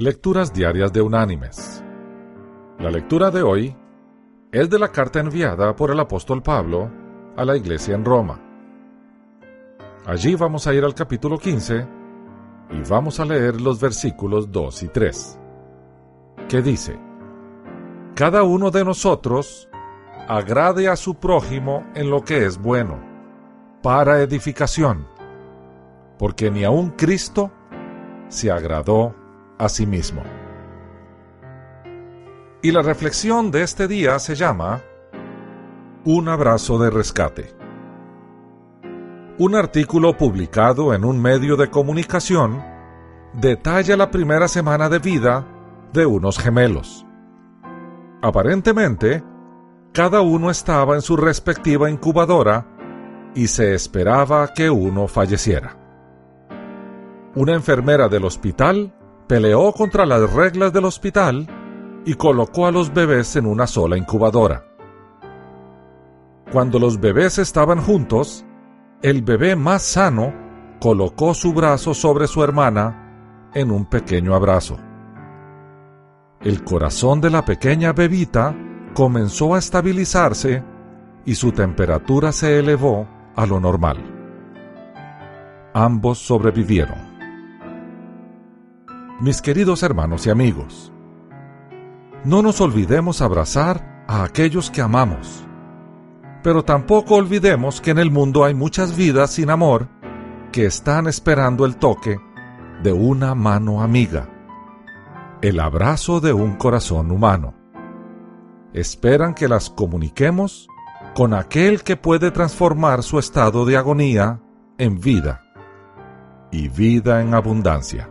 Lecturas Diarias de Unánimes. La lectura de hoy es de la carta enviada por el apóstol Pablo a la iglesia en Roma. Allí vamos a ir al capítulo 15 y vamos a leer los versículos 2 y 3, que dice, Cada uno de nosotros agrade a su prójimo en lo que es bueno, para edificación, porque ni aun Cristo se agradó a mismo. Y la reflexión de este día se llama Un abrazo de rescate. Un artículo publicado en un medio de comunicación detalla la primera semana de vida de unos gemelos. Aparentemente, cada uno estaba en su respectiva incubadora y se esperaba que uno falleciera. Una enfermera del hospital peleó contra las reglas del hospital y colocó a los bebés en una sola incubadora. Cuando los bebés estaban juntos, el bebé más sano colocó su brazo sobre su hermana en un pequeño abrazo. El corazón de la pequeña bebita comenzó a estabilizarse y su temperatura se elevó a lo normal. Ambos sobrevivieron. Mis queridos hermanos y amigos, no nos olvidemos abrazar a aquellos que amamos, pero tampoco olvidemos que en el mundo hay muchas vidas sin amor que están esperando el toque de una mano amiga, el abrazo de un corazón humano. Esperan que las comuniquemos con aquel que puede transformar su estado de agonía en vida y vida en abundancia.